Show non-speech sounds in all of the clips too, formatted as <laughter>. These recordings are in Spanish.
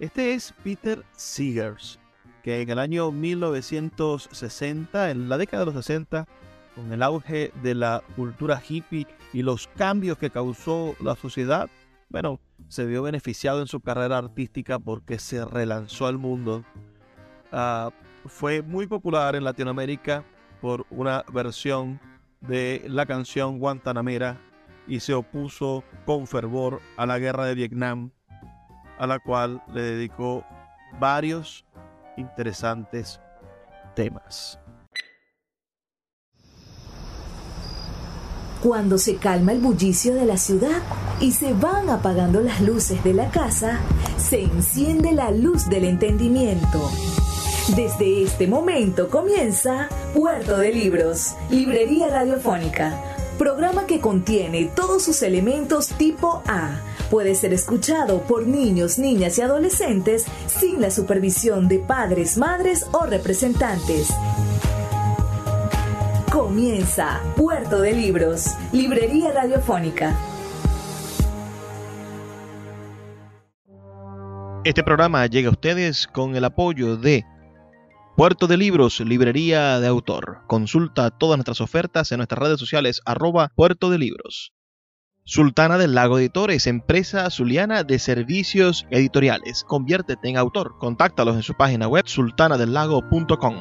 Este es Peter Seegers, que en el año 1960, en la década de los 60, con el auge de la cultura hippie y los cambios que causó la sociedad, bueno, se vio beneficiado en su carrera artística porque se relanzó al mundo. Ah, fue muy popular en Latinoamérica por una versión de la canción Guantanamera y se opuso con fervor a la guerra de Vietnam, a la cual le dedicó varios interesantes temas. Cuando se calma el bullicio de la ciudad y se van apagando las luces de la casa, se enciende la luz del entendimiento. Desde este momento comienza Puerto de Libros, Librería Radiofónica, programa que contiene todos sus elementos tipo A. Puede ser escuchado por niños, niñas y adolescentes sin la supervisión de padres, madres o representantes. Comienza Puerto de Libros, Librería Radiofónica. Este programa llega a ustedes con el apoyo de Puerto de Libros, Librería de Autor. Consulta todas nuestras ofertas en nuestras redes sociales arroba Puerto de Libros. Sultana del Lago Editores, empresa zuliana de servicios editoriales. Conviértete en autor. Contáctalos en su página web sultanadelago.com.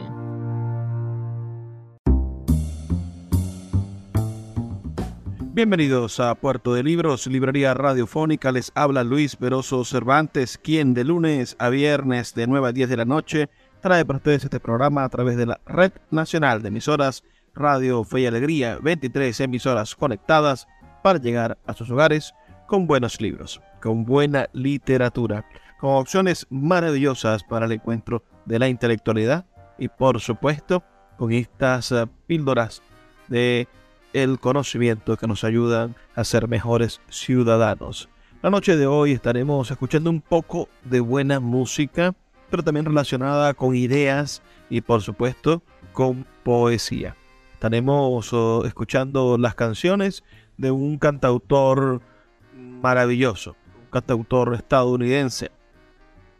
Bienvenidos a Puerto de Libros, Librería Radiofónica. Les habla Luis Veroso Cervantes, quien de lunes a viernes de 9 a 10 de la noche trae para ustedes este programa a través de la Red Nacional de Emisoras Radio Fe y Alegría, 23 emisoras conectadas para llegar a sus hogares con buenos libros, con buena literatura, con opciones maravillosas para el encuentro de la intelectualidad y por supuesto con estas eh, píldoras de el conocimiento que nos ayudan a ser mejores ciudadanos. La noche de hoy estaremos escuchando un poco de buena música, pero también relacionada con ideas y por supuesto con poesía. Estaremos oh, escuchando las canciones de un cantautor maravilloso, un cantautor estadounidense,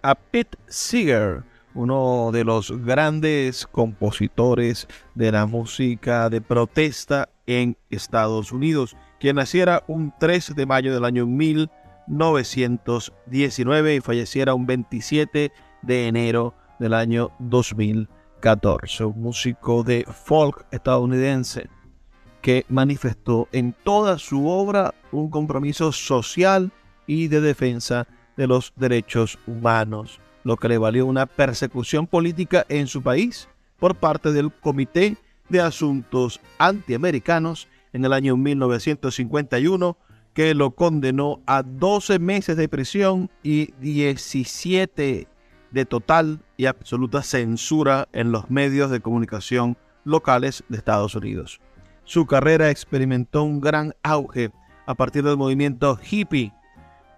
a Pete Seeger, uno de los grandes compositores de la música de protesta en Estados Unidos, quien naciera un 3 de mayo del año 1919 y falleciera un 27 de enero del año 2014. Un músico de folk estadounidense que manifestó en toda su obra un compromiso social y de defensa de los derechos humanos lo que le valió una persecución política en su país por parte del Comité de Asuntos Antiamericanos en el año 1951, que lo condenó a 12 meses de prisión y 17 de total y absoluta censura en los medios de comunicación locales de Estados Unidos. Su carrera experimentó un gran auge a partir del movimiento hippie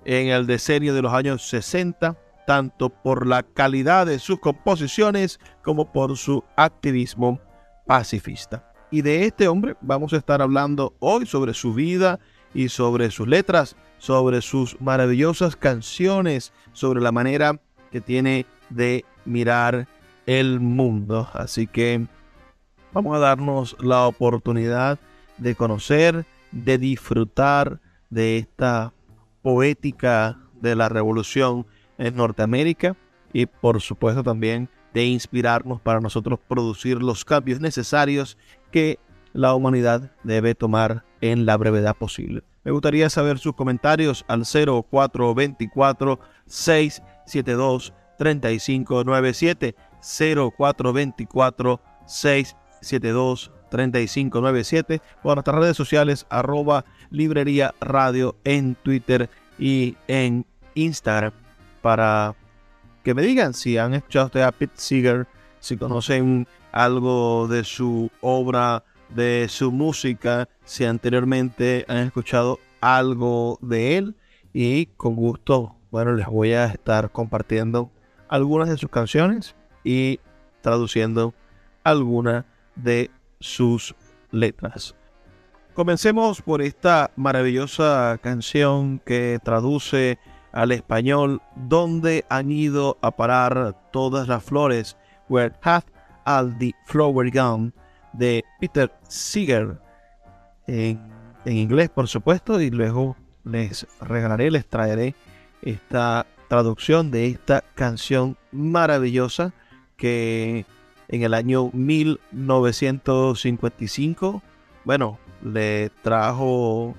en el decenio de los años 60 tanto por la calidad de sus composiciones como por su activismo pacifista. Y de este hombre vamos a estar hablando hoy sobre su vida y sobre sus letras, sobre sus maravillosas canciones, sobre la manera que tiene de mirar el mundo. Así que vamos a darnos la oportunidad de conocer, de disfrutar de esta poética de la revolución en Norteamérica y por supuesto también de inspirarnos para nosotros producir los cambios necesarios que la humanidad debe tomar en la brevedad posible. Me gustaría saber sus comentarios al 0424 672 3597 0424 672 3597 o a nuestras redes sociales arroba librería radio en Twitter y en Instagram. Para que me digan si han escuchado ustedes a Pete Seeger, si conocen algo de su obra, de su música, si anteriormente han escuchado algo de él y con gusto, bueno, les voy a estar compartiendo algunas de sus canciones y traduciendo algunas de sus letras. Comencemos por esta maravillosa canción que traduce al español, ¿dónde han ido a parar todas las flores? Where have all the flower gone? de Peter Seeger en, en inglés, por supuesto, y luego les regalaré, les traeré esta traducción de esta canción maravillosa que en el año 1955, bueno, le trajo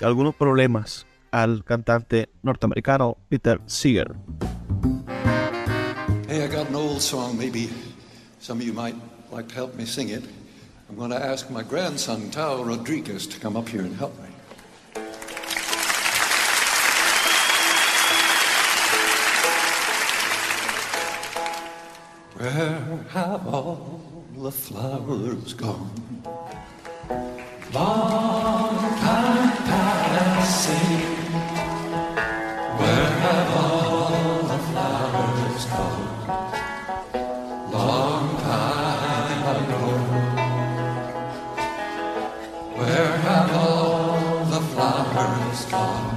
algunos problemas al cantante norteamericano Peter Seeger. Hey, I got an old song. Maybe some of you might like to help me sing it. I'm going to ask my grandson, Tao Rodriguez, to come up here and help me. Where have all the flowers gone? Long time passing. Where have all the flowers gone? Long time ago. Where have all the flowers gone?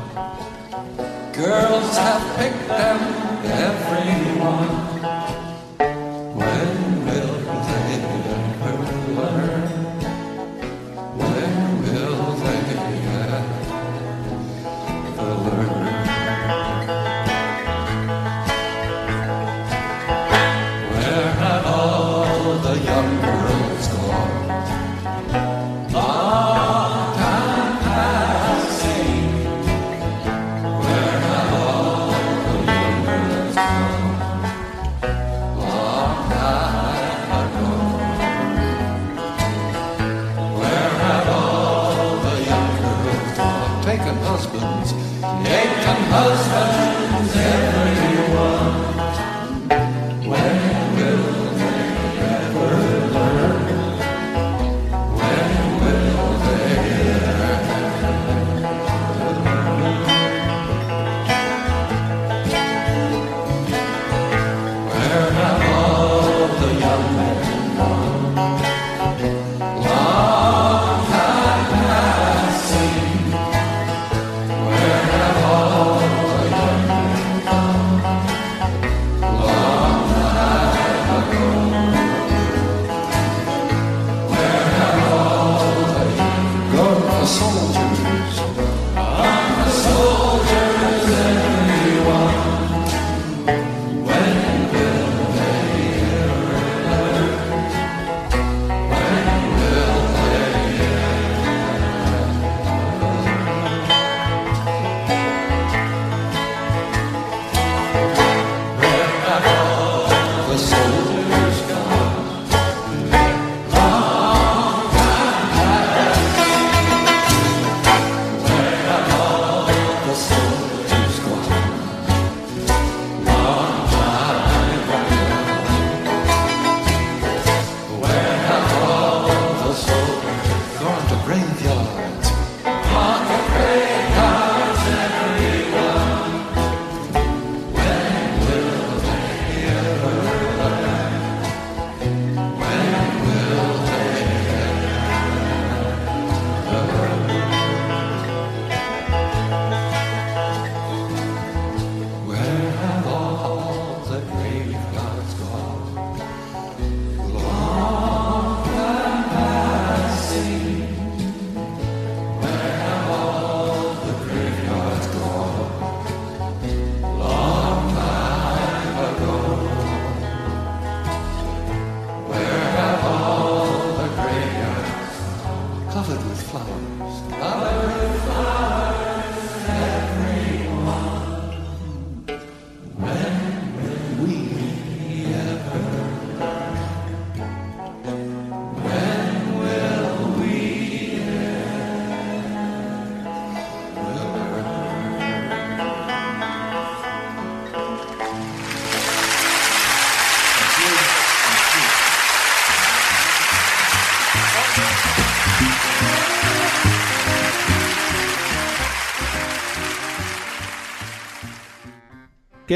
Girls have picked them, every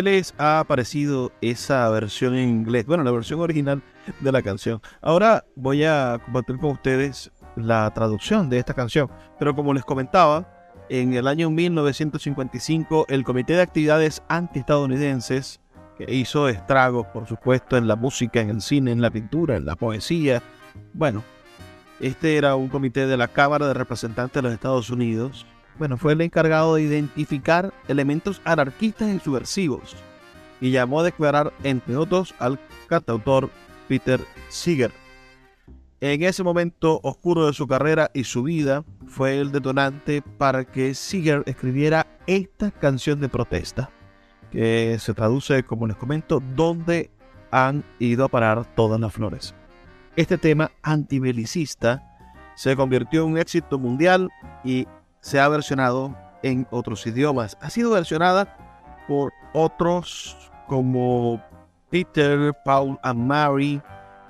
les ha parecido esa versión en inglés? Bueno, la versión original de la canción. Ahora voy a compartir con ustedes la traducción de esta canción. Pero como les comentaba, en el año 1955 el Comité de Actividades Antiestadounidenses, que hizo estragos, por supuesto, en la música, en el cine, en la pintura, en la poesía. Bueno, este era un comité de la Cámara de Representantes de los Estados Unidos. Bueno, fue el encargado de identificar elementos anarquistas y subversivos y llamó a declarar, entre otros, al cantautor Peter Seeger. En ese momento oscuro de su carrera y su vida fue el detonante para que Seeger escribiera esta canción de protesta, que se traduce, como les comento, ¿Dónde han ido a parar todas las flores? Este tema antibelicista se convirtió en un éxito mundial y se ha versionado en otros idiomas. Ha sido versionada por otros como Peter, Paul and Mary,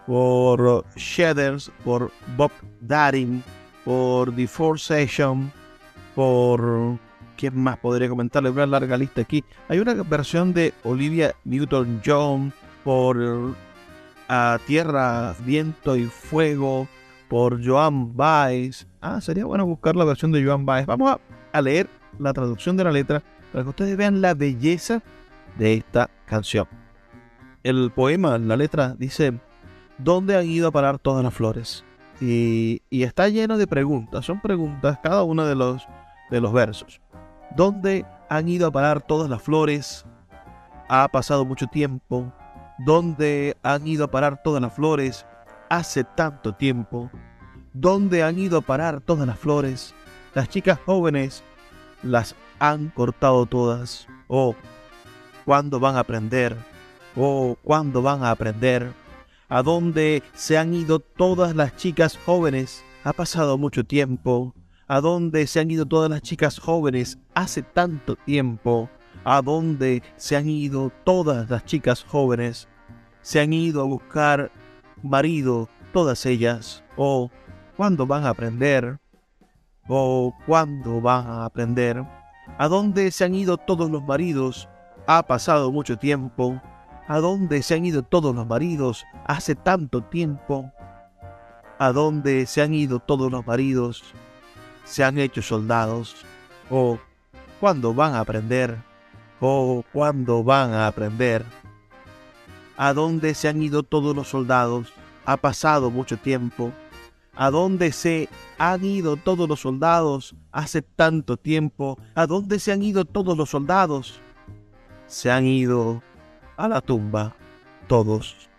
por Shaders, por Bob Darin, por The Four Session, por... ¿Quién más podría comentarle? Una larga lista aquí. Hay una versión de Olivia Newton-John por Tierra, Viento y Fuego, por Joan Baez. Ah, sería bueno buscar la versión de Joan Baez. Vamos a, leer la traducción de la letra para que ustedes vean la belleza de esta canción. El poema, la letra, dice ¿Dónde han ido a parar todas las flores? Y, está lleno de preguntas, son preguntas cada uno de los, de los versos. ¿Dónde han ido a parar todas las flores? Ha pasado mucho tiempo. ¿Dónde han ido a parar todas las flores? Hace tanto tiempo. ¿Dónde han ido a parar todas las flores? Las chicas jóvenes las han cortado todas. Oh, ¿cuándo van a aprender? Oh, ¿cuándo van a aprender? a dónde se han ido todas las chicas jóvenes. Ha pasado mucho tiempo. ¿A dónde se han ido todas las chicas jóvenes? Hace tanto tiempo. ¿A dónde se han ido todas las chicas jóvenes? Se han ido a buscar marido, todas ellas. ¿O cuándo van a aprender? ¿O cuándo van a aprender? ¿A dónde se han ido todos los maridos? Ha pasado mucho tiempo. ¿A dónde se han ido todos los maridos hace tanto tiempo? ¿A dónde se han ido todos los maridos? ¿Se han hecho soldados? ¿O cuándo van a aprender? ¿O cuándo van a aprender? ¿A dónde se han ido todos los soldados? Ha pasado mucho tiempo. ¿A dónde se han ido todos los soldados hace tanto tiempo? ¿A dónde se han ido todos los soldados? Se han ido a la tumba todos.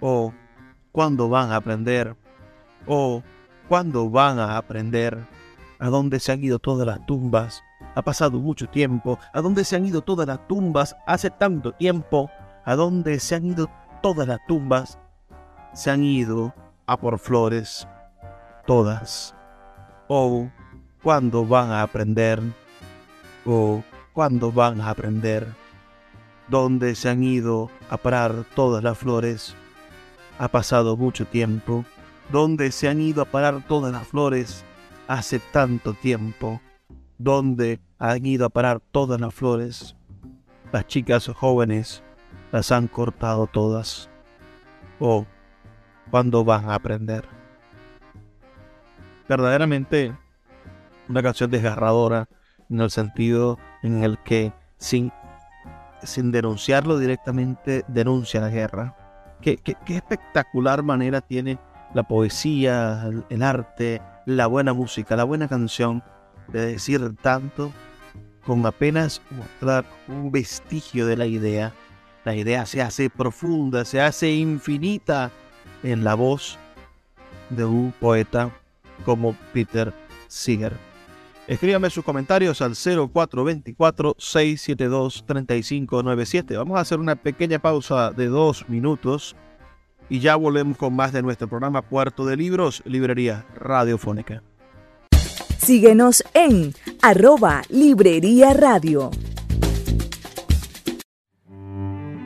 O cuándo van a aprender. O cuándo van a aprender. A dónde se han ido todas las tumbas. Ha pasado mucho tiempo. A dónde se han ido todas las tumbas. Hace tanto tiempo. A dónde se han ido todas las tumbas. Se han ido a por flores. Todas. O cuándo van a aprender. O cuándo van a aprender donde se han ido a parar todas las flores. Ha pasado mucho tiempo. Donde se han ido a parar todas las flores. Hace tanto tiempo. Donde han ido a parar todas las flores. Las chicas jóvenes las han cortado todas. Oh, ¿cuándo van a aprender? Verdaderamente una canción desgarradora en el sentido en el que sin sin denunciarlo directamente, denuncia la guerra. Qué, espectacular manera tiene la poesía, el, arte, la buena música, la buena canción de decir tanto con apenas mostrar un vestigio de la idea. La idea se hace profunda, se hace infinita en la voz de un poeta como Peter Seeger. Escríbame sus comentarios al 0424-672-3597. Vamos a hacer una pequeña pausa de dos minutos y ya volvemos con más de nuestro programa Puerto de Libros, Librería Radiofónica. Síguenos en arroba Librería Radio.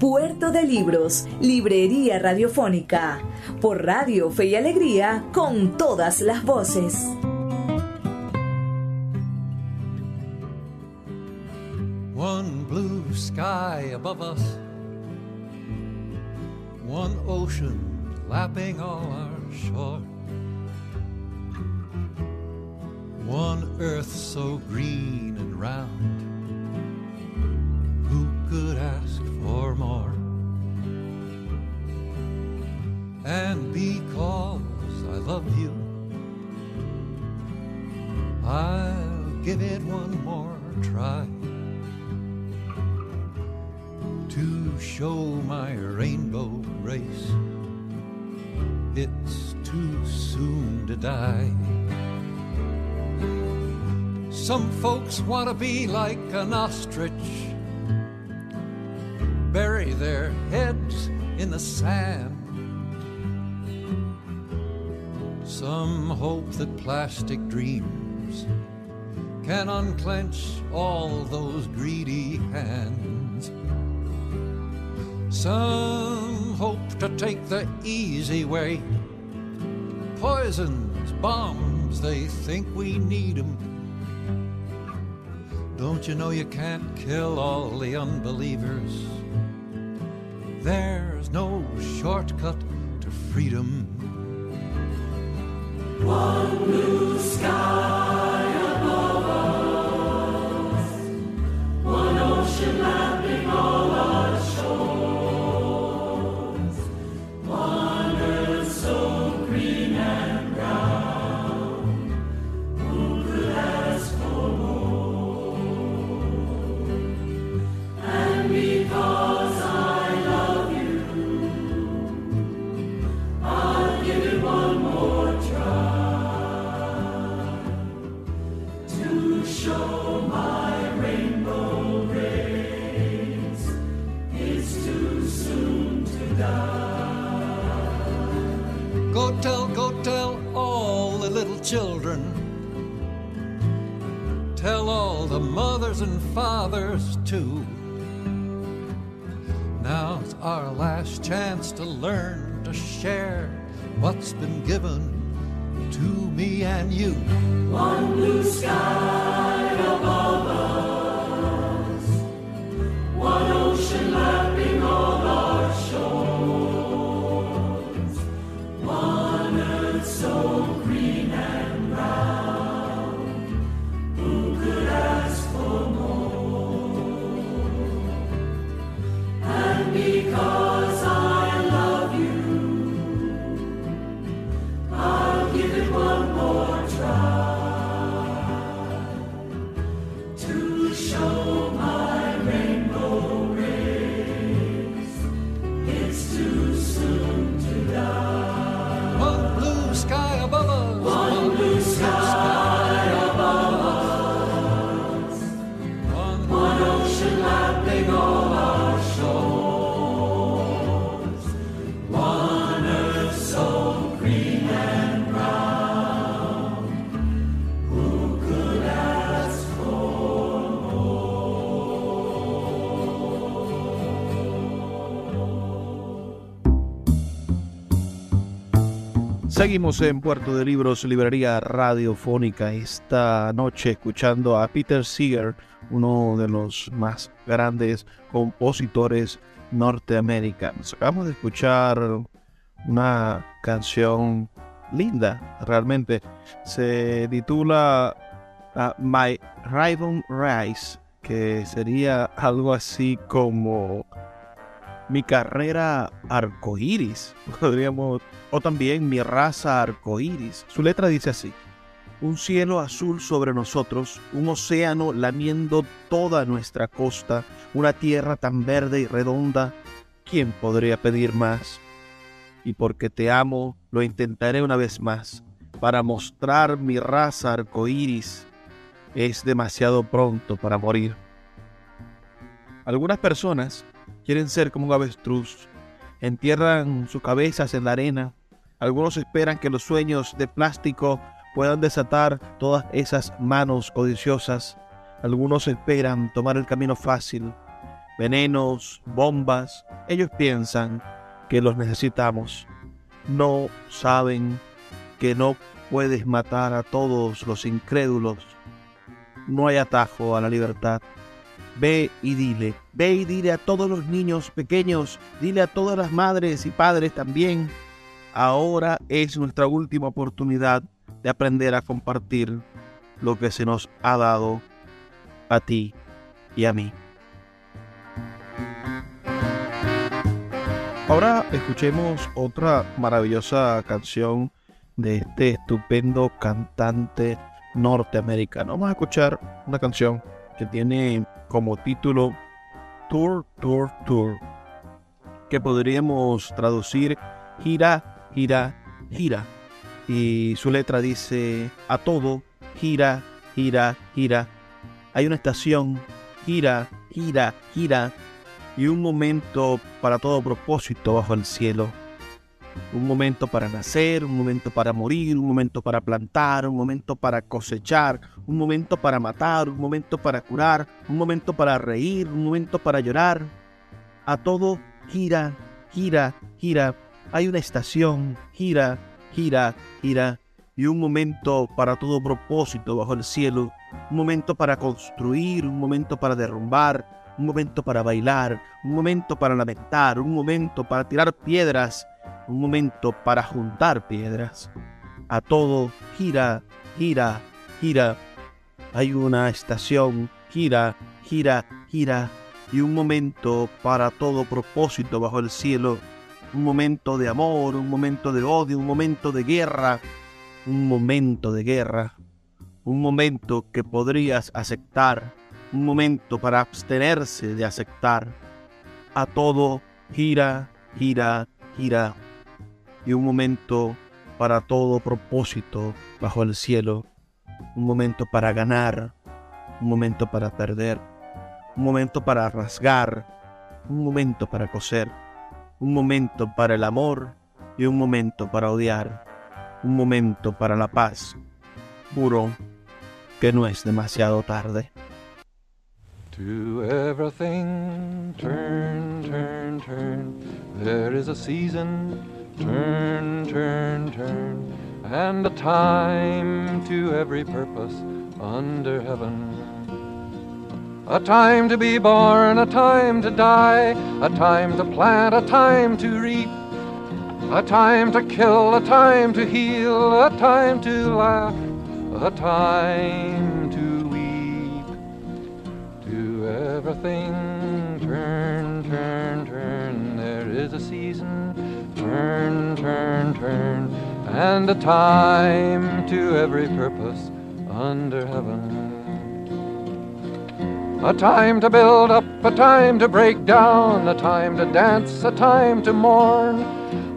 Puerto de Libros, Librería Radiofónica, por Radio Fe y Alegría, con todas las voces. One blue sky above us, one ocean lapping all our shore. One earth so green and round, could ask for more? And because I love you, I'll give it one more try to show my rainbow race. It's too soon to die. Some folks want to be like an ostrich, sand. Some hope that plastic dreams can unclench all those greedy hands. Some hope to take the easy way. Poisons, bombs, they think we need 'em. Don't you know you can't kill all the unbelievers? There's no shortcut to freedom. One blue sky Go tell, go tell all the little children. Tell all the mothers and fathers too. Now's our last chance to learn to share what's been given to me and you. One blue sky above us, Seguimos en Puerto de Libros, librería radiofónica, esta noche escuchando a Peter Seeger, uno de los más grandes compositores norteamericanos. Acabamos de escuchar una canción linda, realmente. Se titula uh, My Raven Rise, que sería algo así como mi carrera arcoíris, <laughs> podríamos, o también mi raza arcoíris. Su letra dice así: un cielo azul sobre nosotros, un océano lamiendo toda nuestra costa, una tierra tan verde y redonda, ¿quién podría pedir más? Y porque te amo, lo intentaré una vez más, para mostrar mi raza arcoíris. Es demasiado pronto para morir. Algunas personas quieren ser como un avestruz, entierran sus cabezas en la arena. Algunos esperan que los sueños de plástico puedan desatar todas esas manos codiciosas. Algunos esperan tomar el camino fácil, venenos, bombas. Ellos piensan que los necesitamos. No saben que no puedes matar a todos los incrédulos. No hay atajo a la libertad. Ve y dile, ve y dile a todos los niños pequeños, dile a todas las madres y padres también. Ahora es nuestra última oportunidad de aprender a compartir lo que se nos ha dado a ti y a mí. Ahora escuchemos otra maravillosa canción de este estupendo cantante norteamericano. Vamos a escuchar una canción que tiene como título Tour, Tour, Tour, que podríamos traducir gira, gira, gira y su letra dice, a todo, gira, gira, gira. Hay una estación, gira, gira, gira, y un momento para todo propósito bajo el cielo. Un momento para nacer, un momento para morir, un momento para plantar, un momento para cosechar, un momento para matar, un momento para curar, un momento para reír, un momento para llorar. A todo gira, gira, gira. Hay una estación, gira, gira, gira, y un momento para todo propósito bajo el cielo, un momento para construir, un momento para derrumbar, un momento para bailar, un momento para lamentar, un momento para tirar piedras, un momento para juntar piedras. A todo gira, gira, gira. Hay una estación, gira, gira, gira, y un momento para todo propósito bajo el cielo un momento de amor, un momento de odio, un momento de guerra, un momento de guerra, un momento que podrías aceptar, un momento para abstenerse de aceptar. A todo gira, gira, gira, y un momento para todo propósito bajo el cielo, un momento para ganar, un momento para perder, un momento para rasgar, un momento para coser un momento para el amor y un momento para odiar, un momento para la paz. Juro que no es demasiado tarde. To everything, turn, turn, turn. There is a season, turn, turn, turn. And a time to every purpose under heaven. A time to be born, a time to die, a time to plant, a time to reap, a time to kill, a time to heal, a time to laugh, a time to weep. To everything, turn, turn, turn, and a time to every purpose under heaven. A time to build up, a time to break down, a time to dance, a time to mourn,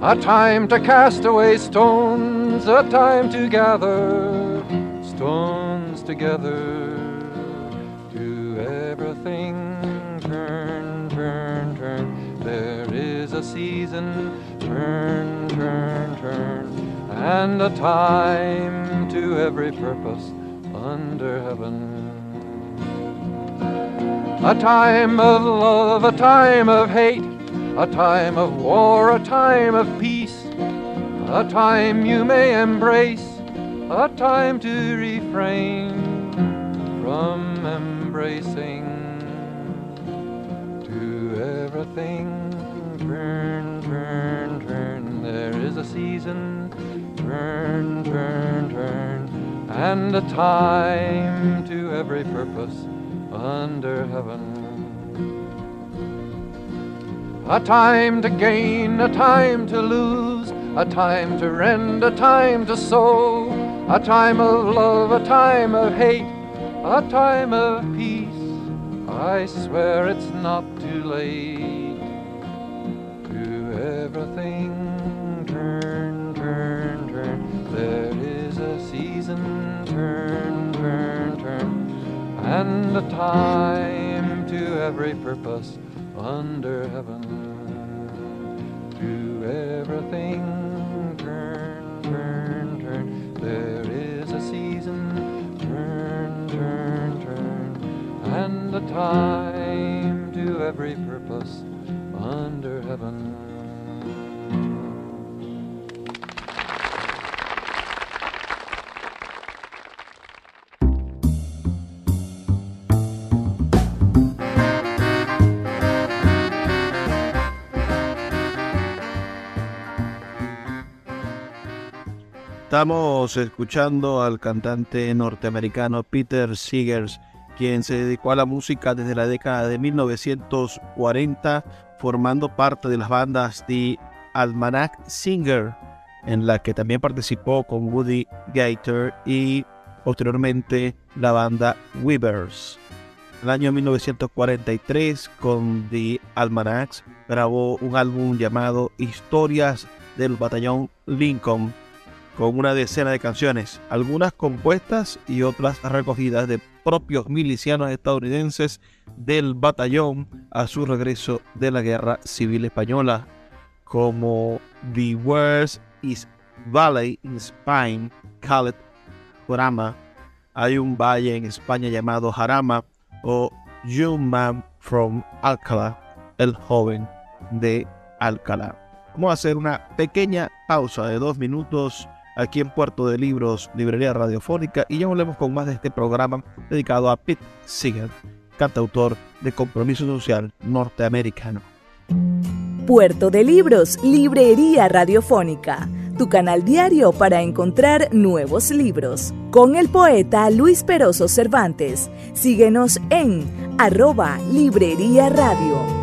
a time to cast away stones, a time to gather stones together. To everything turn, turn, turn. There is a season, turn, turn, turn, and a time to every purpose under heaven. A time of love, a time of hate, a time of war, a time of peace, a time you may embrace, a time to refrain from embracing. To everything, turn. A season, turn, turn, turn, and a time to every purpose under heaven. A time to gain, a time to lose, a time to rend, a time to sow, A time of love, a time of hate, a time of peace. I swear it's not too late to everything and a time to every purpose under heaven. To everything turn, turn, turn. There is a season, turn, turn, turn, and a time to every purpose under heaven. Estamos escuchando al cantante norteamericano Peter Seegers, quien se dedicó a la música desde la década de 1940, formando parte de las bandas The Almanac Singer, en la que también participó con Woody Gator y posteriormente la banda Weavers. En el año 1943, con The Almanacs, grabó un álbum llamado Historias del Batallón Lincoln con una decena de canciones, algunas compuestas y otras recogidas de propios milicianos estadounidenses del batallón a su regreso de la Guerra Civil Española, como The Worst is Valley in Spain, called Jarama. Hay un valle en España llamado Jarama o Young Man from Alcalá, el joven de Alcalá. Vamos a hacer una pequeña pausa de dos minutos aquí en Puerto de Libros, Librería Radiofónica, y ya volvemos con más de este programa dedicado a Pete Seeger, cantautor de compromiso social norteamericano. Puerto de Libros, Librería Radiofónica, tu canal diario para encontrar nuevos libros. Con el poeta Luis Peroso Cervantes. Síguenos en arroba Librería Radio.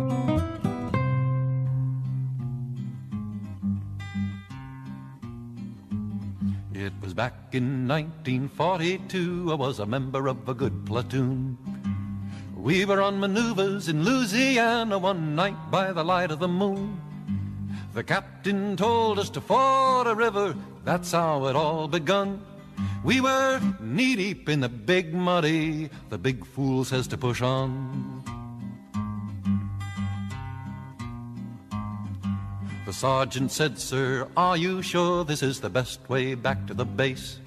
Was back in 1942, I was a member of a good platoon. We were on maneuvers in Louisiana one night by the light of the moon. The captain told us to ford a river, that's how it all begun. We were knee deep in the big muddy. The big fool says to push on. The sergeant said, Sir, are you sure this is the best way back to the base?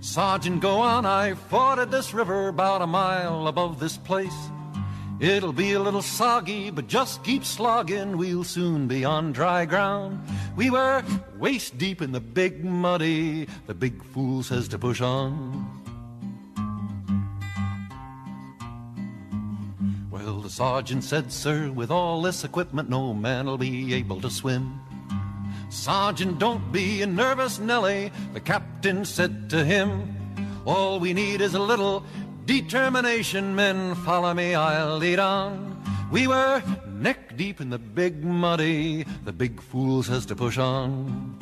Sergeant, go on, I forded this river about a mile above this place. It'll be a little soggy, but just keep slogging, we'll soon be on dry ground. We were waist deep in the big muddy, the big fool says to push on. The sergeant said, Sir, with all this equipment, no man'll be able to swim. Sergeant, don't be a nervous Nelly, the captain said to him. All we need is a little determination, men. Follow me, I'll lead on. We were neck deep in the big muddy, the big fool says to push on.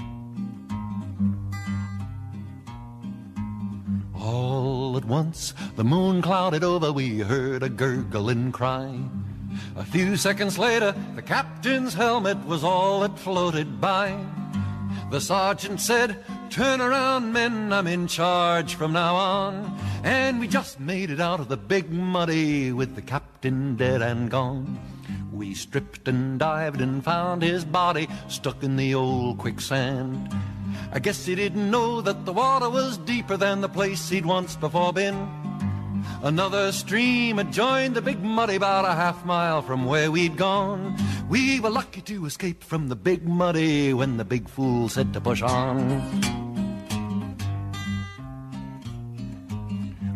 All once, the moon clouded over, we heard a gurgling cry. A few seconds later, the captain's helmet was all that floated by. The sergeant said, Turn around, men, I'm in charge from now on. And we just made it out of the big muddy with the captain dead and gone. We stripped and dived and found his body stuck in the old quicksand. I guess he didn't know that the water was deeper than the place he'd once before been. Another stream had joined the big muddy about a half mile from where we'd gone. We were lucky to escape from the big muddy when the big fool said to push on.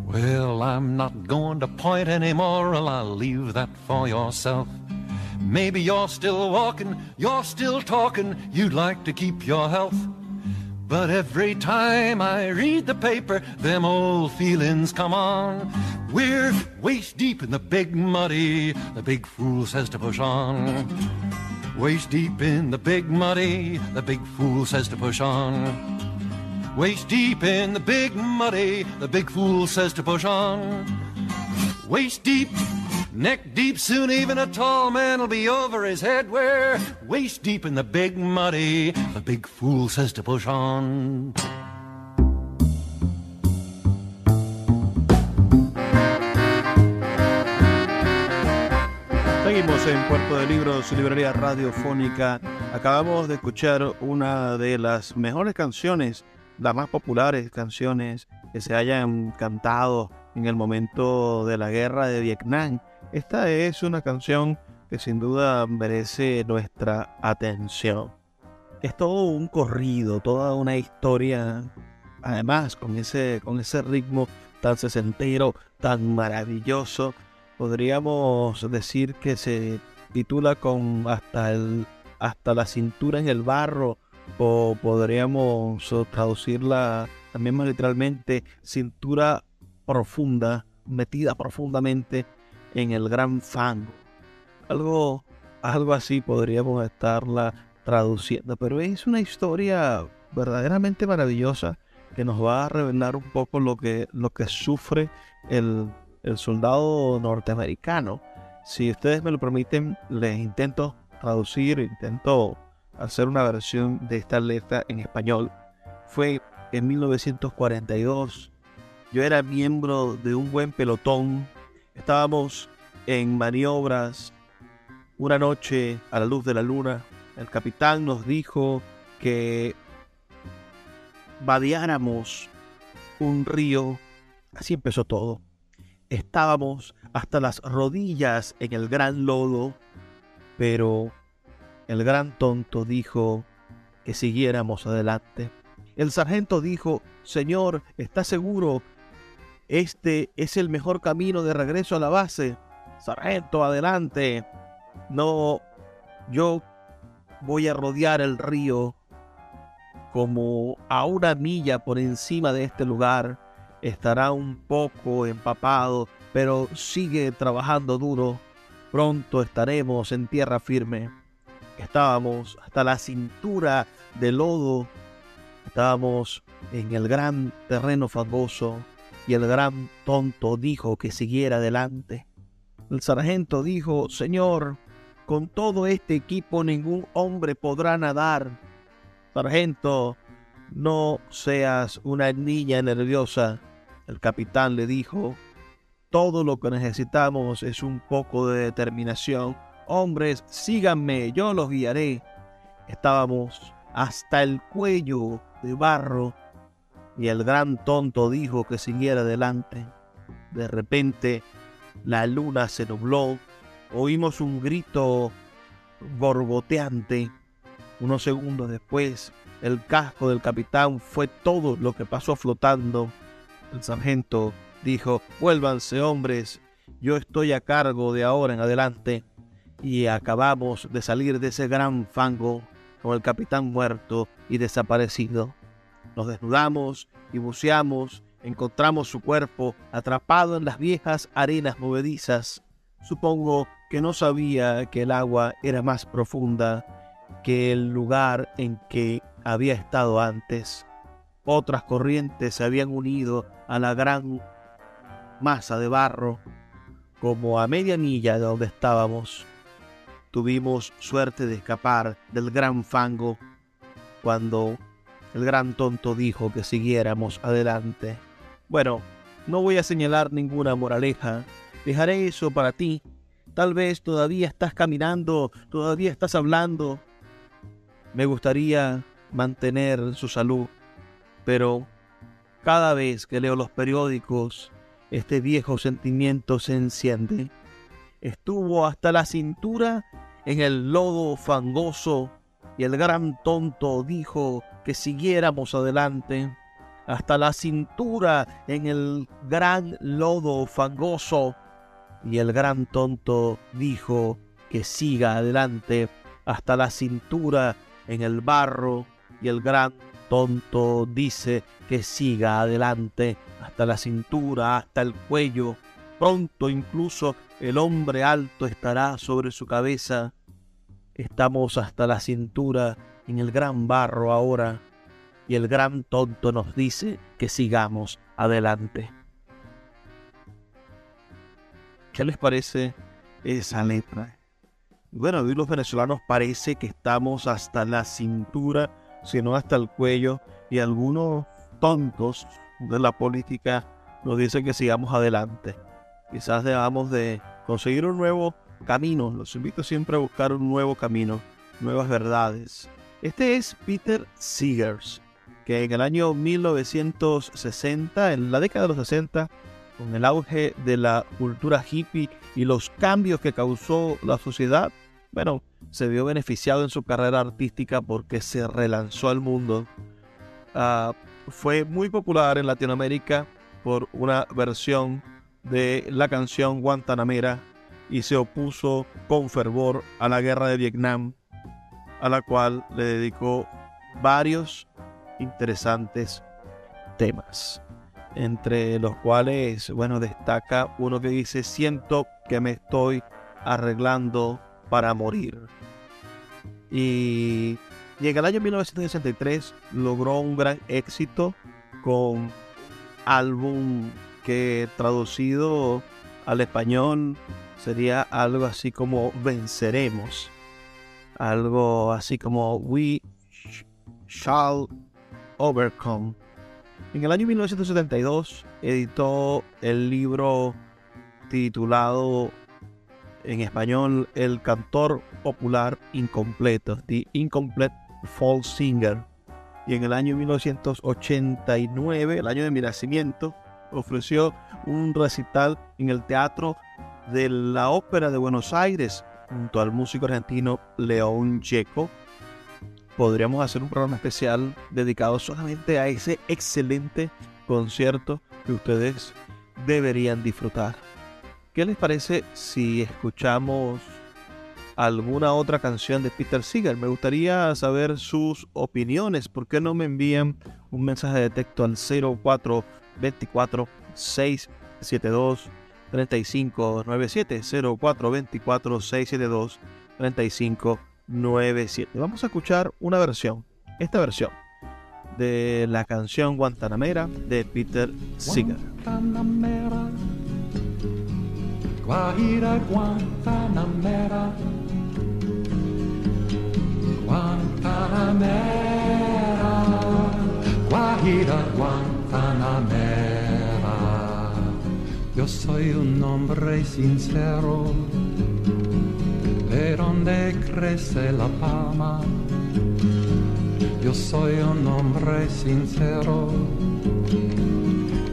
Well, I'm not going to point any moral, I'll leave that for yourself. Maybe you're still walking, you're still talking, you'd like to keep your health. But every time I read the paper, them old feelings come on. We're waist deep in the big muddy, the big fool says to push on. Waist deep in the big muddy, the big fool says to push on. Waist deep in the big muddy, the big fool says to push on. Waist deep Neck deep, soon even a tall man will be over his head. We're waist deep in the big muddy. The big fool says to push on. Seguimos en Puerto de Libros, librería radiofónica. Acabamos de escuchar una de las mejores canciones, las más populares canciones que se hayan cantado en el momento de la guerra de Vietnam esta es una canción que sin duda merece nuestra atención. Es todo un corrido, toda una historia, además con ese, con ese ritmo tan sesentero, tan maravilloso, podríamos decir que se titula con hasta, el, hasta la cintura en el barro, o podríamos traducirla también más literalmente, cintura profunda, metida profundamente en el gran fango. Algo, algo así podríamos estarla traduciendo, pero es una historia verdaderamente maravillosa que nos va a revelar un poco lo que, lo que sufre el, el soldado norteamericano. Si ustedes me lo permiten, les intento traducir, intento hacer una versión de esta letra en español. Fue en 1942. Yo era miembro de un buen pelotón Estábamos en maniobras una noche a la luz de la luna. El capitán nos dijo que vadeáramos un río. Así empezó todo. Estábamos hasta las rodillas en el gran lodo, pero el gran tonto dijo que siguiéramos adelante. El sargento dijo, Señor, ¿está seguro este es el mejor camino de regreso a la base. Sargento, adelante. No, yo voy a rodear el río como a una milla por encima de este lugar. Estará un poco empapado, pero sigue trabajando duro. Pronto estaremos en tierra firme. Estábamos hasta la cintura de lodo. Estábamos en el gran terreno fangoso y el gran tonto dijo que siguiera adelante. El sargento dijo, Señor, con todo este equipo ningún hombre podrá nadar. Sargento, no seas una niña nerviosa. El capitán le dijo, todo lo que necesitamos es un poco de determinación. Hombres, síganme, yo los guiaré. Estábamos hasta el cuello de barro y el gran tonto dijo que siguiera adelante. De repente la luna se nubló, oímos un grito borboteante. Unos segundos después, el casco del capitán fue todo lo que pasó flotando. El sargento dijo, vuélvanse hombres, yo estoy a cargo de ahora en adelante. Y acabamos de salir de ese gran fango con el capitán muerto y desaparecido. Nos desnudamos y buceamos, encontramos su cuerpo atrapado en las viejas arenas movedizas. Supongo que no sabía que el agua era más profunda que el lugar en que había estado antes. Otras corrientes se habían unido a la gran masa de barro, como a media milla de donde estábamos. Tuvimos suerte de escapar del gran fango cuando el gran tonto dijo que siguiéramos adelante. Bueno, no voy a señalar ninguna moraleja, dejaré eso para ti. Tal vez todavía estás caminando, todavía estás hablando. Me gustaría mantener su salud, pero cada vez que leo los periódicos, este viejo sentimiento se enciende. Estuvo hasta la cintura en el lodo fangoso y el gran tonto dijo que siguiéramos adelante hasta la cintura en el gran lodo fangoso y el gran tonto dijo que siga adelante hasta la cintura en el barro y el gran tonto dice que siga adelante hasta la cintura, hasta el cuello. Pronto incluso el hombre alto estará sobre su cabeza. Estamos hasta la cintura en el gran barro ahora y el gran tonto nos dice que sigamos adelante. ¿Qué les parece esa letra? Bueno, hoy los venezolanos parece que estamos hasta la cintura sino hasta el cuello, y algunos tontos de la política nos dicen que sigamos adelante. Quizás debamos de conseguir un nuevo camino. Los invito siempre a buscar un nuevo camino, nuevas verdades. Este es Peter Seegers, que en el año 1960, en la década de los 60, con el auge de la cultura hippie y los cambios que causó la sociedad, bueno, se vio beneficiado en su carrera artística porque se relanzó al mundo. Ah, fue muy popular en Latinoamérica por una versión de la canción Guantanamera y se opuso con fervor a la guerra de Vietnam, a la cual le dedicó varios interesantes temas, entre los cuales, bueno, destaca uno que dice, siento que me estoy arreglando para morir. Y, en el año 1963 logró un gran éxito con álbum que traducido al español sería algo así como venceremos. Algo así como we shall overcome. En el año 1972 editó el libro titulado en español el cantor popular incompleto, The Incomplete Folk Singer. Y en el año 1989, el año de mi nacimiento, ofreció un recital en el Teatro de la Ópera de Buenos Aires junto al músico argentino León Checo. Podríamos hacer un programa especial dedicado solamente a ese excelente concierto que ustedes deberían disfrutar. ¿Qué les parece si escuchamos alguna otra canción de Peter Seeger? Me gustaría saber sus opiniones. ¿Por qué no me envían un mensaje de texto al 0424 672 3597 0424 672 3597. Vamos a escuchar una versión, esta versión de la canción Guantanamera de Peter Seeger. Guajira Guantanamera Guantanamera Guajira Guantanamera Yo soy un hombre sincero de donde crece la palma Yo soy un hombre sincero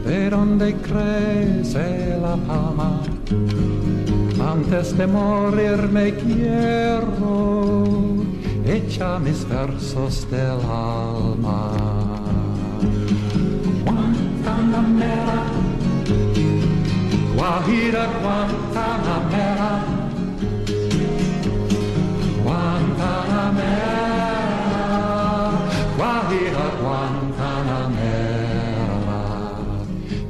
de donde crece la palma antes de morir me quiero, echa mis versos del alma. Guajira Guantanamera, Guantanamera, Guajira Guantanamera.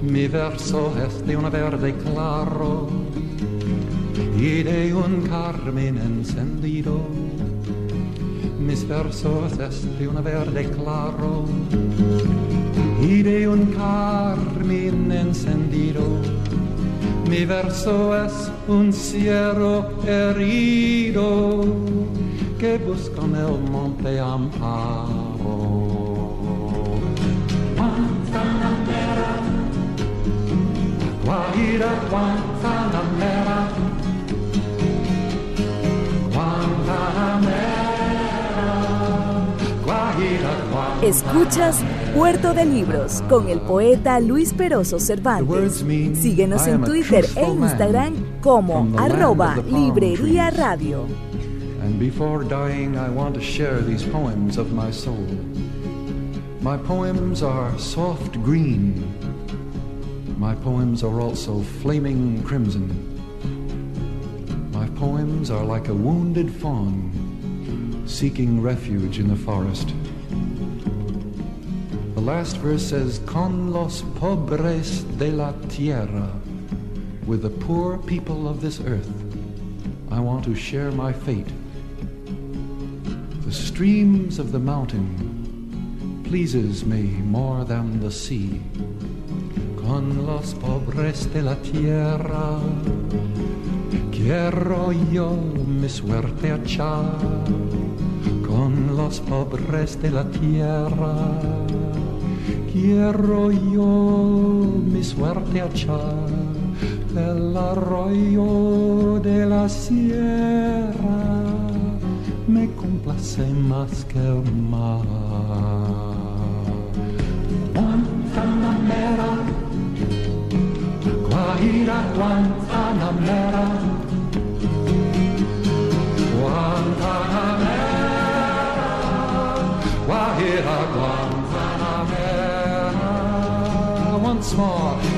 Mi verso es de un verde claro y de un carmen encendido. Mis versos es de un verde claro y de un carmen encendido. mi verso es un cierro herido que busca en el monte amparo. Guantanamera, Guajira Guantanamera, Guantanamera, Guajira Guantanamera. Escuchas Puerto de Libros con el poeta Luis Peroso Cervantes. Síguenos en Twitter e Instagram como arroba librería radio. And before dying, I want to share these poems of my soul. My poems are soft green. My poems are also flaming crimson. My poems are like a wounded fawn seeking refuge in the forest. Last verse says, Con los pobres de la tierra, with the poor people of this earth, I want to share my fate. The streams of the mountain pleases me more than the sea. Con los pobres de la tierra, quiero yo mi suerte echar. Con los pobres de la tierra quiero yo mi suerte echar el arroyo de la sierra me complace más que el mar. Guantanamera, Guajira, Guantanamera, once more.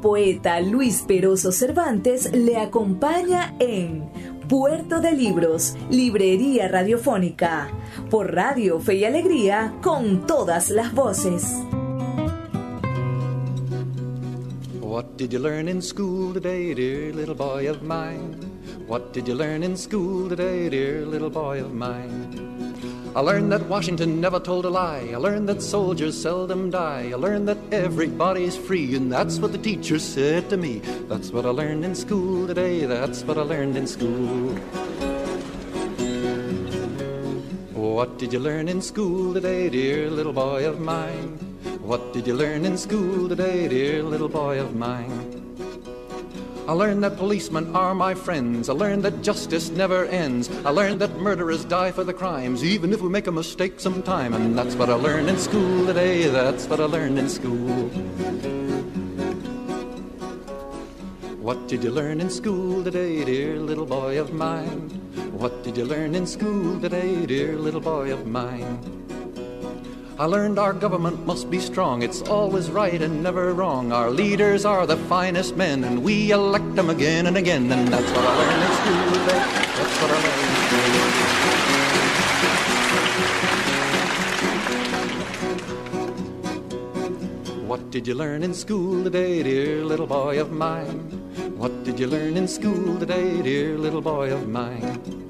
Poeta Luis Peroso Cervantes le acompaña en Puerto de Libros, Librería Radiofónica, por Radio Fe y Alegría, con todas las voces. What did you learn in school today, dear little boy of mine? What did you learn in school today, dear little boy of mine? I learned that Washington never told a lie. I learned that soldiers seldom die. I learned that everybody's free, and that's what the teacher said to me. That's what I learned in school today. That's what I learned in school. What did you learn in school today, dear little boy of mine? What did you learn in school today, dear little boy of mine? I learned that policemen are my friends. I learned that justice never ends. I learned that murderers die for the crimes, even if we make a mistake sometime. And that's what I learned in school today. That's what I learned in school. What did you learn in school today, dear little boy of mine? What did you learn in school today, dear little boy of mine? I learned our government must be strong. It's always right and never wrong. Our leaders are the finest men, and we elect them again and again. And that's what I learned in school today. That's what I learned in school. What did you learn in school today, dear little boy of mine? What did you learn in school today, dear little boy of mine?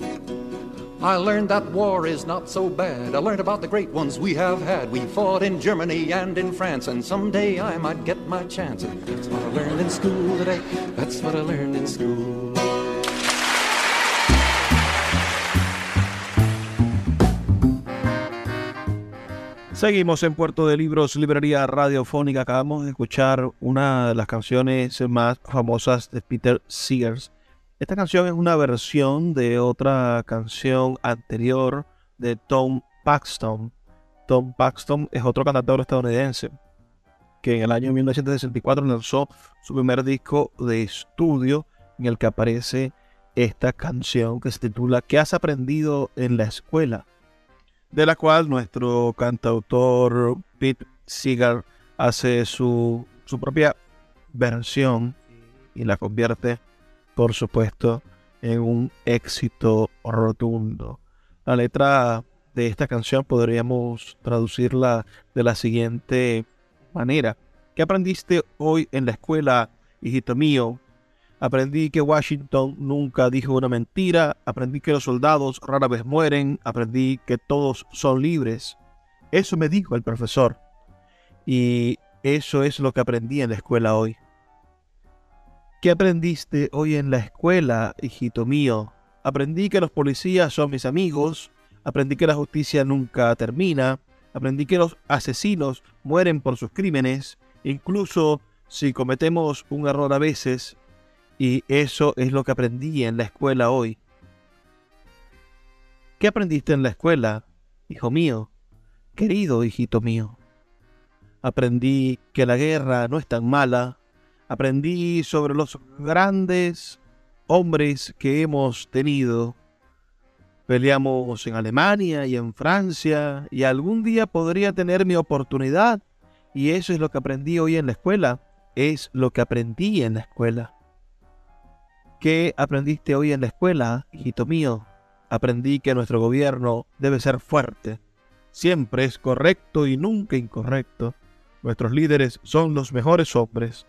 I learned that war is not so bad. I learned about the great ones we have had. We fought in Germany and in France, and someday I might get my chance. That's what I learned in school today. That's what I learned in school. Seguimos en Puerto de Libros, Librería Radiofónica. Acabamos de escuchar una de las canciones más famosas de Peter Seegers. Esta canción es una versión de otra canción anterior de Tom Paxton. Tom Paxton es otro cantautor estadounidense que en el año 1964 lanzó su primer disco de estudio en el que aparece esta canción que se titula ¿Qué has aprendido en la escuela? De la cual nuestro cantautor Pete Seeger hace su, su propia versión y la convierte por supuesto, en un éxito rotundo. La letra de esta canción podríamos traducirla de la siguiente manera. ¿Qué aprendiste hoy en la escuela, hijito mío? Aprendí que Washington nunca dijo una mentira, aprendí que los soldados rara vez mueren, aprendí que todos son libres. Eso me dijo el profesor. Y eso es lo que aprendí en la escuela hoy. ¿Qué aprendiste hoy en la escuela, hijito mío? Aprendí que los policías son mis amigos, aprendí que la justicia nunca termina, aprendí que los asesinos mueren por sus crímenes, incluso si cometemos un error a veces, y eso es lo que aprendí en la escuela hoy. ¿Qué aprendiste en la escuela, hijo mío? Querido hijito mío. Aprendí que la guerra no es tan mala. Aprendí sobre los grandes hombres que hemos tenido. Peleamos en Alemania y en Francia y algún día podría tener mi oportunidad. Y eso es lo que aprendí hoy en la escuela. Es lo que aprendí en la escuela. ¿Qué aprendiste hoy en la escuela, hijito mío? Aprendí que nuestro gobierno debe ser fuerte. Siempre es correcto y nunca incorrecto. Nuestros líderes son los mejores hombres.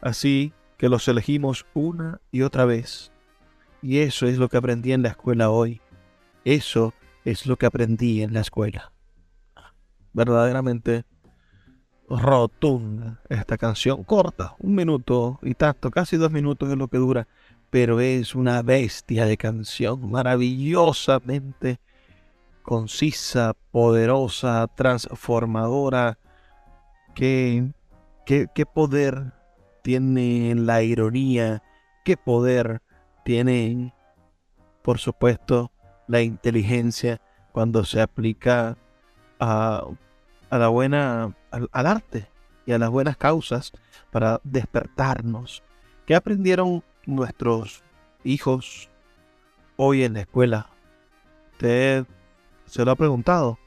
Así que los elegimos una y otra vez. Y eso es lo que aprendí en la escuela hoy. Eso es lo que aprendí en la escuela. Verdaderamente rotunda esta canción, corta, un minuto y tanto, casi dos minutos es lo que dura, pero es una bestia de canción, maravillosamente concisa, poderosa, transformadora. Qué, qué, qué poder tiene la ironía, qué poder tiene, por supuesto, la inteligencia cuando se aplica a, a la buena, al, al arte y a las buenas causas para despertarnos. ¿Qué aprendieron nuestros hijos hoy en la escuela? Usted se lo ha preguntado.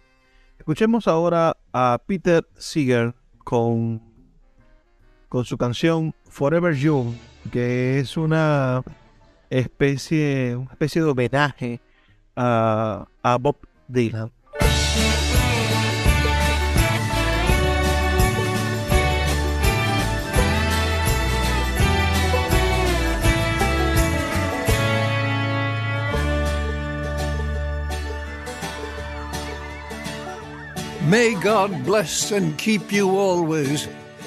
Escuchemos ahora a Peter Seeger con, con su canción Forever Young, que es una especie, una especie de homenaje a, a Bob Dylan. May God bless and keep you always.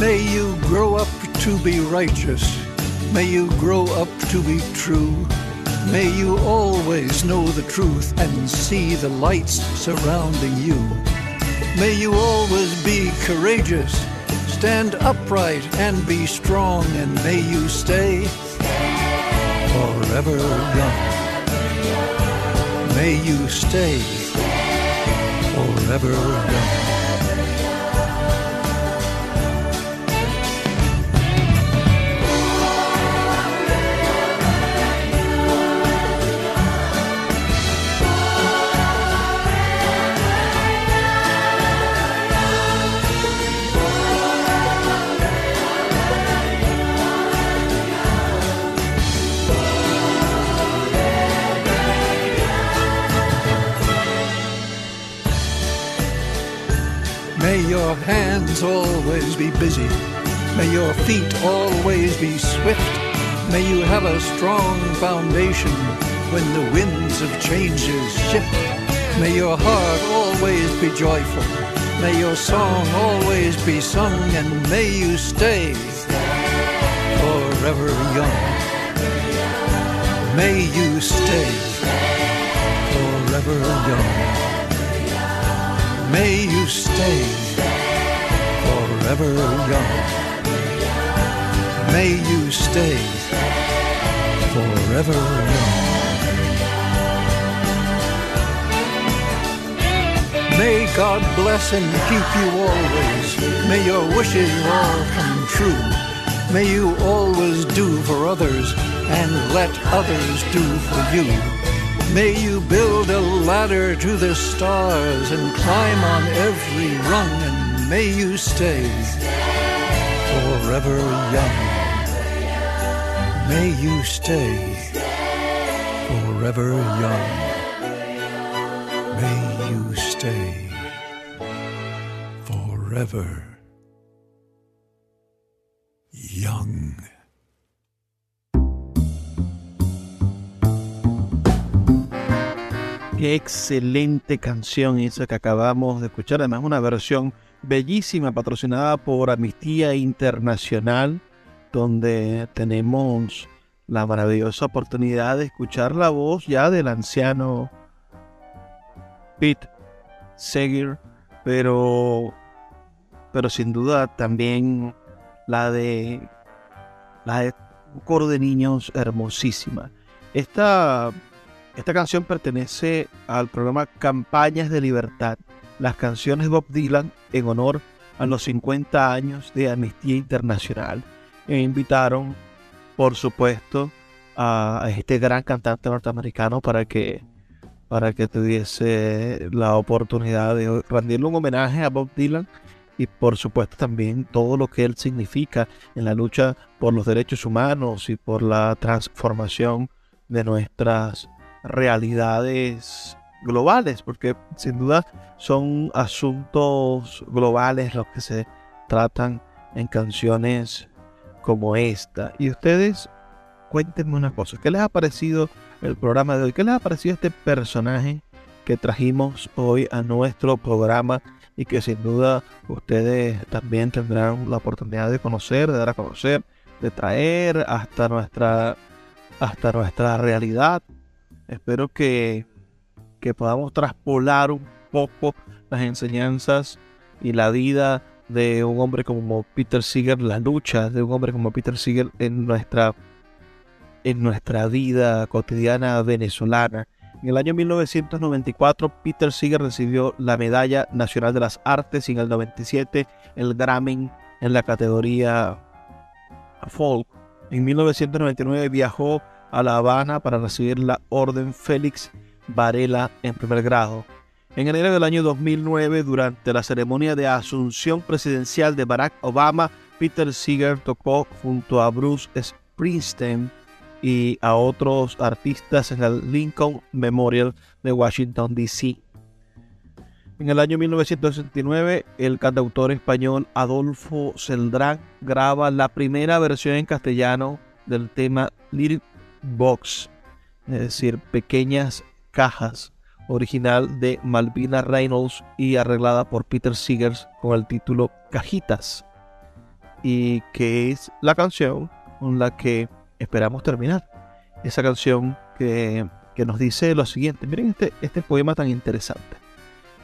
May you grow up to be righteous. May you grow up to be true. May you always know the truth and see the lights surrounding you. May you always be courageous. Stand upright and be strong, and may you stay forever young. May you stay forever young. Hands always be busy. May your feet always be swift. May you have a strong foundation when the winds of changes shift. May your heart always be joyful. May your song always be sung, and may you stay forever young. May you stay forever young. May you stay forever young. May you stay forever young. May God bless and keep you always. May your wishes all come true. May you always do for others and let others do for you. May you build a ladder to the stars and climb on every rung, may you stay forever young. May you stay forever young. May you stay forever young. Qué excelente canción esa que acabamos de escuchar. Además, una versión bellísima patrocinada por Amnistía Internacional, donde tenemos la maravillosa oportunidad de escuchar la voz ya del anciano Pete Seger, pero, pero sin duda también la de la un coro de niños hermosísima. Esta esta canción pertenece al programa Campañas de Libertad, las canciones Bob Dylan en honor a los 50 años de Amnistía Internacional. E invitaron, por supuesto, a este gran cantante norteamericano para que, para que tuviese la oportunidad de rendirle un homenaje a Bob Dylan y por supuesto también todo lo que él significa en la lucha por los derechos humanos y por la transformación de nuestras realidades globales, porque sin duda son asuntos globales los que se tratan en canciones como esta. Y ustedes, cuéntenme una cosa, ¿qué les ha parecido el programa de hoy? ¿Qué les ha parecido este personaje que trajimos hoy a nuestro programa y que sin duda ustedes también tendrán la oportunidad de conocer, de dar a conocer, de traer hasta nuestra hasta nuestra realidad Espero que, podamos traspolar un poco las enseñanzas y la vida de un hombre como Peter Seeger, la lucha de un hombre como Peter Seeger en nuestra, en nuestra vida cotidiana venezolana. En el año 1994, Peter Seeger recibió la Medalla Nacional de las Artes y en el 97 el Grammy en la categoría Folk. En 1999 viajó a La Habana para recibir la Orden Félix Varela en primer grado. En enero del año 2009, durante la ceremonia de asunción presidencial de Barack Obama, Peter Seeger tocó junto a Bruce Springsteen y a otros artistas en el Lincoln Memorial de Washington, D.C. En el año 1969, el cantautor español Adolfo Celdrán graba la primera versión en castellano del tema Little Box, es decir, pequeñas cajas, original de Malvina Reynolds y arreglada por Peter Seegers con el título Cajitas, y que es la canción con la que esperamos terminar. Esa canción que, nos dice lo siguiente, miren este, este poema tan interesante.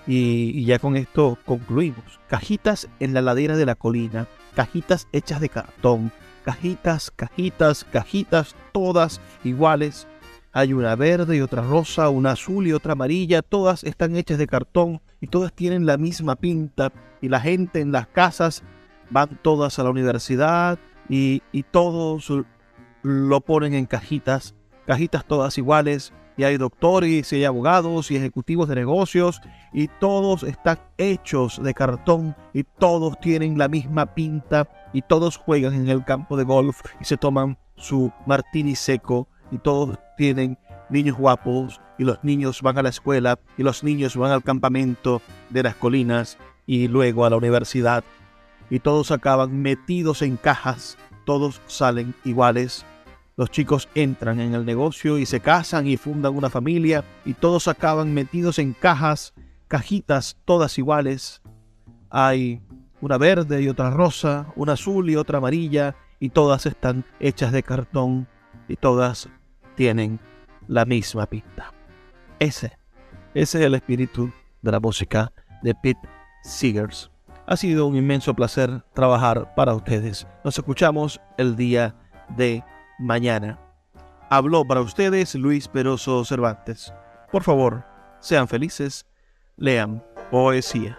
Y, y ya con esto concluimos. Cajitas en la ladera de la colina, cajitas hechas de cartón, cajitas, cajitas, cajitas, todas iguales. Hay una verde y otra rosa, una azul y otra amarilla, todas están hechas de cartón y todas tienen la misma pinta y la gente en las casas van todas a la universidad y, y todos lo ponen en cajitas, cajitas todas iguales y hay doctores y hay abogados y ejecutivos de negocios y todos están hechos de cartón y todos tienen la misma pinta y todos juegan en el campo de golf y se toman su martini seco y todos tienen niños guapos y los niños van a la escuela y los niños van al campamento de las colinas y luego a la universidad y todos acaban metidos en cajas, todos salen iguales los chicos entran en el negocio y se casan y fundan una familia y todos acaban metidos en cajas, cajitas todas iguales. Hay una verde y otra rosa, una azul y otra amarilla y todas están hechas de cartón y todas tienen la misma pinta. Ese, ese es el espíritu de la música de Pete Seegers. Ha sido un inmenso placer trabajar para ustedes. Nos escuchamos el día de mañana. Habló para ustedes Luis Peroso Cervantes. Por favor, sean felices, lean poesía.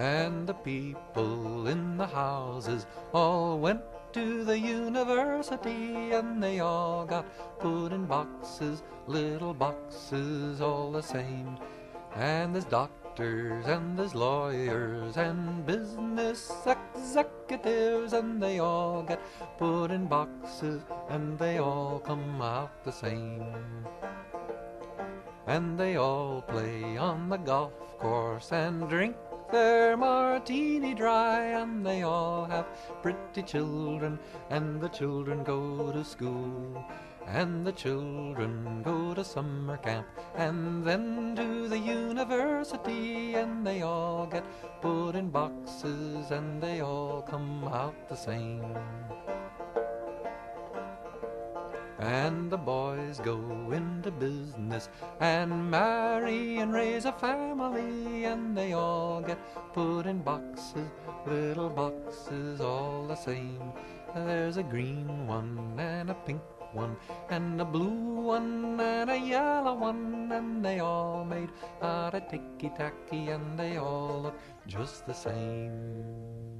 And the people in the houses all went to the university and they all got put in boxes, little boxes all the same. And there's doctors and there's lawyers and business executives and they all get put in boxes and they all come out the same. And they all play on the golf course and drink their martini dry, and they all have pretty children, and the children go to school. And the children go to summer camp and then to the university, and they all get put in boxes and they all come out the same. And the boys go into business and marry and raise a family, and they all get put in boxes, little boxes all the same. There's a green one and a pink one and a blue one and a yellow one, and they all made out of ticky tacky, and they all look just the same.